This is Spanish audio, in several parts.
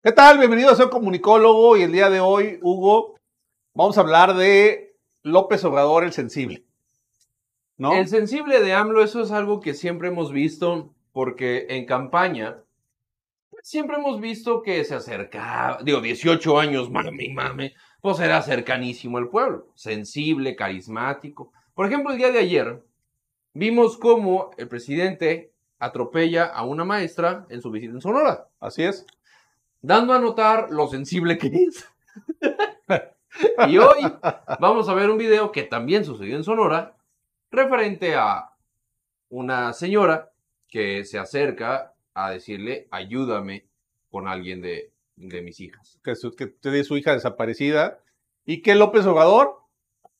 ¿Qué tal? Bienvenido a Soy Comunicólogo y el día de hoy, Hugo, vamos a hablar de López Obrador el Sensible. ¿No? El sensible de AMLO, eso es algo que siempre hemos visto, porque en campaña pues, siempre hemos visto que se acercaba, digo, 18 años, mami, mame, pues era cercanísimo al pueblo, sensible, carismático. Por ejemplo, el día de ayer vimos cómo el presidente atropella a una maestra en su visita en Sonora. Así es. Dando a notar lo sensible que es. y hoy vamos a ver un video que también sucedió en Sonora, referente a una señora que se acerca a decirle, ayúdame con alguien de, de mis hijas. Que, su, que tiene su hija desaparecida y que López Obrador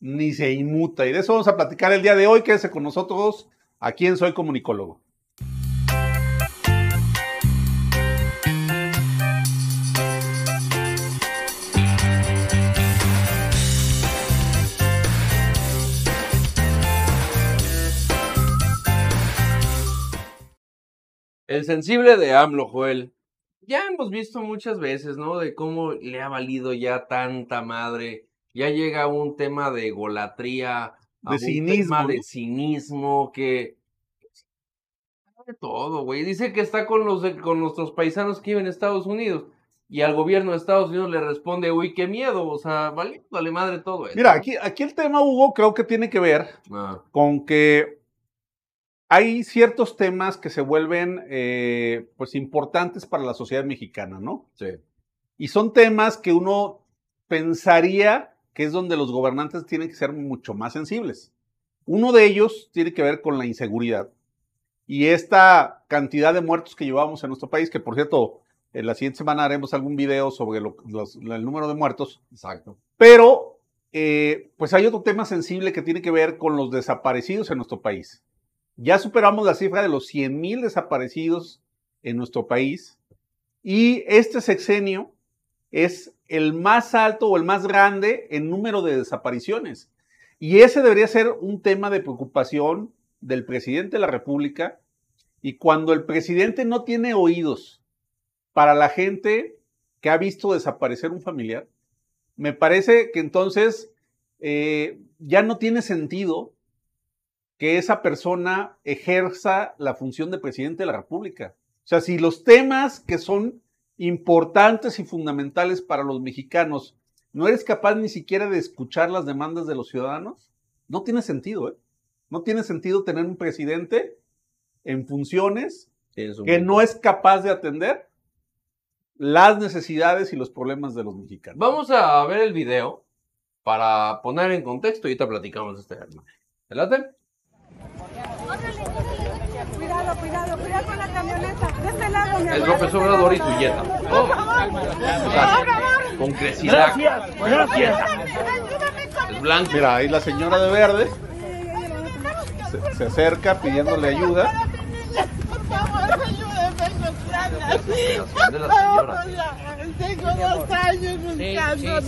ni se inmuta. Y de eso vamos a platicar el día de hoy. Quédese con nosotros aquí en Soy Comunicólogo. El sensible de AMLO, Joel. Ya hemos visto muchas veces, ¿no? De cómo le ha valido ya tanta madre. Ya llega un tema de golatría, a De un cinismo, tema ¿no? de cinismo que de todo, güey. Dice que está con los con nuestros paisanos que viven en Estados Unidos y al gobierno de Estados Unidos le responde, "Uy, qué miedo", o sea, vale, madre todo eso. Mira, aquí, aquí el tema, Hugo, creo que tiene que ver Ah, con que hay ciertos temas que se vuelven eh, pues importantes para la sociedad mexicana, ¿no? sí. Y son temas que uno pensaría que es donde los gobernantes tienen que ser mucho más sensibles. Uno de ellos tiene que ver con la inseguridad. Y esta cantidad de muertos que llevamos en nuestro país, que por cierto, en la siguiente semana haremos algún video sobre lo- los- el número de muertos, Exacto. pero eh, pues hay otro tema sensible que tiene que ver con los desaparecidos en nuestro país. Ya superamos la cifra de los 100 mil desaparecidos en nuestro país y este sexenio es el más alto o el más grande en número de desapariciones. Y ese debería ser un tema de preocupación del presidente de la República. Y cuando el presidente no tiene oídos para la gente que ha visto desaparecer un familiar, me parece que entonces eh, ya no tiene sentido que esa persona ejerza la función de presidente de la República. O sea, si los temas que son importantes y fundamentales para los mexicanos no eres capaz ni siquiera de escuchar las demandas de los ciudadanos, no tiene sentido, ¿eh? No tiene sentido tener un presidente en funciones que no es capaz de atender las necesidades y los problemas de los mexicanos. Vamos a ver el video para poner en contexto y ahorita platicamos de este tema. ¿Te late? Cuidado, cuidado, cuidado con la camioneta. De este lado, mi amor. López Obrador y su yeta. Oh, Por favor. con crecidad. Ayúdame con Es blanco. Mira, ahí la señora de verde se, se acerca pidiéndole ayuda. Por favor, de la señora. Tengo dos años buscando.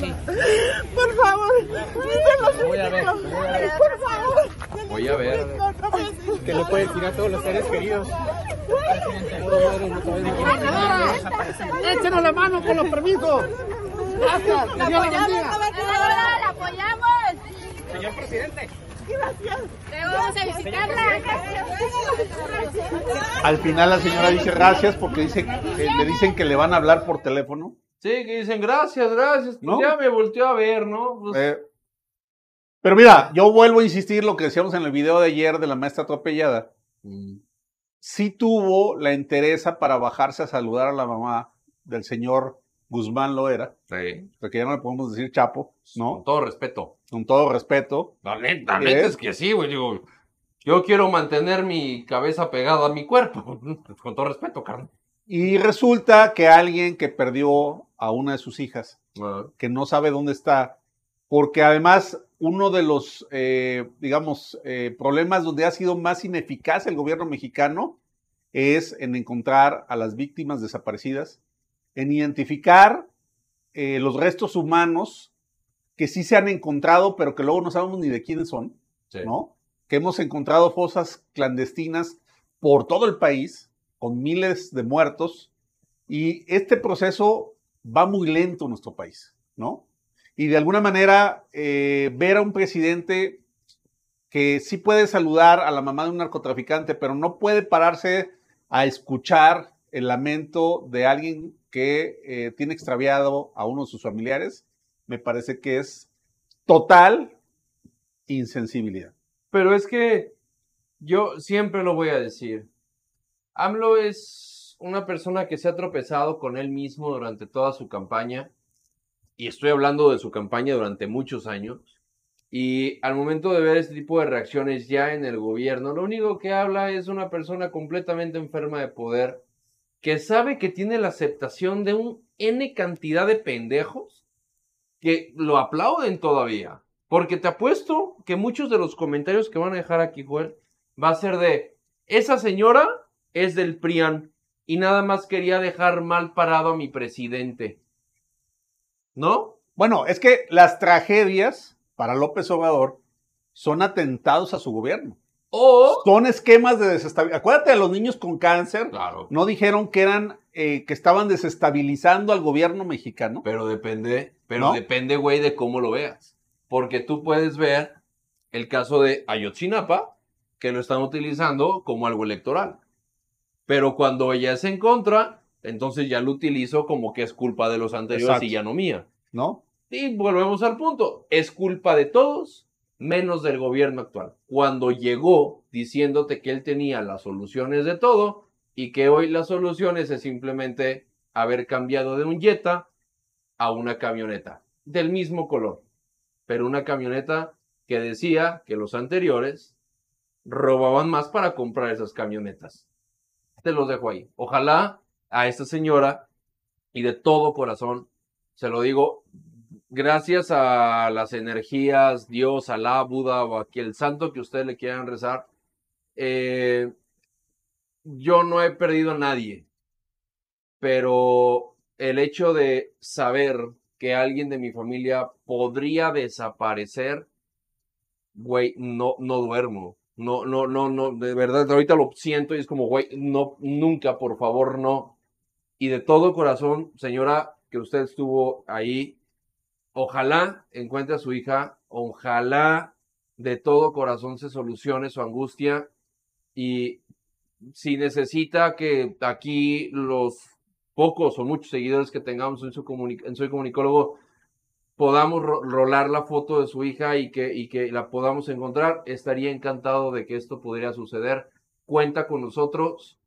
Por favor, ver. Por favor. Voy a ver. que le puede decir a todos los seres queridos. Échenos la mano con los permisos. Gracias. Que Dios la bendiga. la apoyamos. Señor presidente. Luego vamos a visitarla. Al final la señora dice gracias porque dice, le dicen que le van a hablar por teléfono. Sí, que dicen gracias, gracias. Pues ¿No? ya me volteó a ver, ¿no? Pues, Eh, pero mira, yo vuelvo a insistir lo que decíamos en el video de ayer de la maestra atropellada. mm, Sí tuvo la entereza para bajarse a saludar a la mamá del señor Guzmán Loera, sí. porque ya no le podemos decir Chapo, Con ¿no? todo respeto. Con todo respeto. La neta, la ¿Qué? neta es que sí, güey. Digo, yo quiero mantener mi cabeza pegada a mi cuerpo. Con todo respeto, carnal. Y resulta que alguien que perdió a una de sus hijas, que no sabe dónde está, porque además uno de los, eh, digamos, eh, problemas donde ha sido más ineficaz el gobierno mexicano es en encontrar a las víctimas desaparecidas, en identificar eh, los restos humanos que sí se han encontrado, pero que luego no sabemos ni de quiénes son, sí. ¿no? Que hemos encontrado fosas clandestinas por todo el país, con miles de muertos, y este proceso va muy lento nuestro país, ¿no? Y de alguna manera eh, ver a un presidente que sí puede saludar a la mamá de un narcotraficante, pero no puede pararse a escuchar el lamento de alguien que eh, tiene extraviado a uno de sus familiares, me parece que es total insensibilidad. Pero es que yo siempre lo voy a decir. AMLO es una persona que se ha tropezado con él mismo durante toda su campaña. Y estoy hablando de su campaña durante muchos años. Y al momento de ver este tipo de reacciones ya en el gobierno, lo único que habla es una persona completamente enferma de poder que sabe que tiene la aceptación de un N cantidad de pendejos que lo aplauden todavía. Porque te apuesto que muchos de los comentarios que van a dejar aquí, Joel, va a ser de, esa señora es del PRIAN y nada más quería dejar mal parado a mi presidente. ¿No? Bueno, es que las tragedias para López Obrador son atentados a su gobierno. O... Son esquemas de desestabilización. Acuérdate de los niños con cáncer. Claro. No dijeron que eran, eh, que estaban desestabilizando al gobierno mexicano. Pero depende, pero ¿No? depende, güey, de cómo lo veas. Porque tú puedes ver el caso de Ayotzinapa, que lo están utilizando como algo electoral. Pero cuando ella es en contra, entonces ya lo utilizo como que es culpa de los anteriores Exacto. y ya no mía. ¿no? Y volvemos al punto. Es culpa de todos, menos del gobierno actual. Cuando llegó diciéndote que él tenía las soluciones de todo y que hoy las soluciones es simplemente haber cambiado de un Jetta a una camioneta del mismo color. Pero una camioneta que decía que los anteriores robaban más para comprar esas camionetas. Te los dejo ahí. Ojalá a esta señora y de todo corazón, se lo digo, gracias a las energías, Dios, Alá, Buda o aquí el santo que ustedes le quieran rezar, eh, yo no he perdido a nadie, pero el hecho de saber que alguien de mi familia podría desaparecer, güey, no, no duermo. No, no, no, no, de verdad, ahorita lo siento y es como, güey, no, nunca, por favor, no. Y de todo corazón, señora, que usted estuvo ahí, ojalá encuentre a su hija, ojalá de todo corazón se solucione su angustia y si necesita que aquí los pocos o muchos seguidores que tengamos en, su en Soy Comunicólogo podamos ro- rolar la foto de su hija y que la podamos encontrar, estaría encantado de que esto pudiera suceder. Cuenta con nosotros.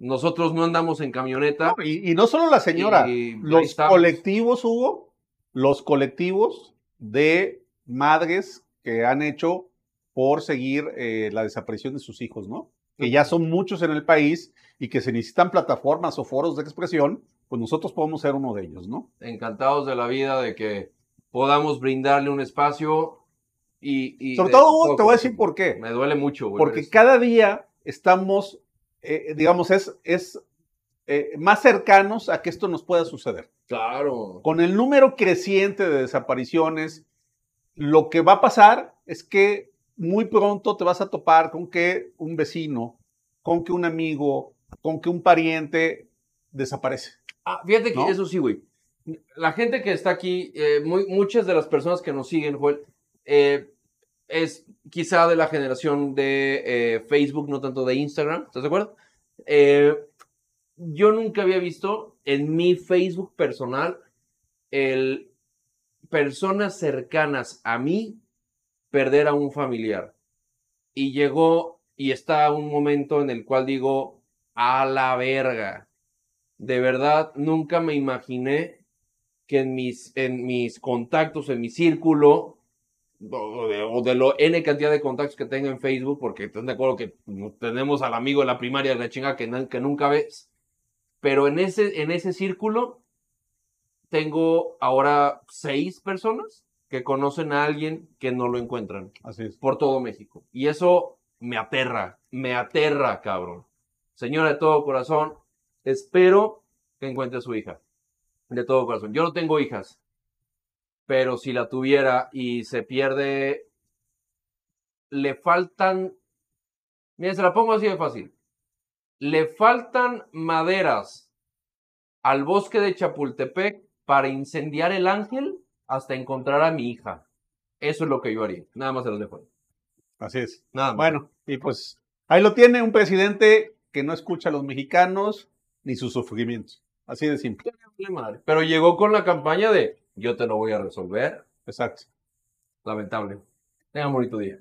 Nosotros no andamos en camioneta. Y, y no solo la señora, Y los colectivos, Hugo, los colectivos de madres que han hecho por seguir eh, la desaparición de sus hijos, ¿no? Que ya son muchos en el país y que se necesitan plataformas o foros de expresión, pues nosotros podemos ser uno de ellos, ¿no? encantados de la vida de que podamos brindarle un espacio y... y Sobre todo, Hugo, te voy a decir por qué. Me duele mucho, güey. Porque cada día estamos, eh, digamos, es, es eh, más cercanos a que esto nos pueda suceder. Claro. Con el número creciente de desapariciones, lo que va a pasar es que muy pronto te vas a topar con que un vecino, con que un amigo, con que un pariente desaparece. Ah, fíjate que ¿No? eso sí, güey. La gente que está aquí, eh, muy- muchas de las personas que nos siguen, Joel, eh, es quizá de la generación de eh, Facebook, no tanto de Instagram, ¿estás de acuerdo? Eh, yo nunca había visto en mi Facebook personal el personas cercanas a mí perder a un familiar. Y llegó y está un momento en el cual digo, a la verga. De verdad, nunca me imaginé que en mis, en mis contactos, en mi círculo, o de, o de lo N cantidad de contactos que tengo en Facebook, porque están de acuerdo que tenemos al amigo de la primaria de la chinga que, que nunca ves, pero en ese, en ese círculo tengo ahora seis personas que conocen a alguien que no lo encuentran Así es. por todo México. Y eso me aterra, me aterra, cabrón. Señora de todo corazón, espero que encuentre a su hija. De todo corazón. Yo no tengo hijas, pero si la tuviera y se pierde, le faltan, miren, se la pongo así de fácil. Le faltan maderas al bosque de Chapultepec para incendiar el ángel hasta encontrar a mi hija. Eso es lo que yo haría. Nada más se los dejo. ahí. Así es. Nada más. Bueno, y pues ahí lo tiene un presidente que no escucha a los mexicanos ni sus sufrimientos. Así de simple. Pero llegó con la campaña de yo te lo voy a resolver. Exacto. Lamentable. Tengan un bonito día.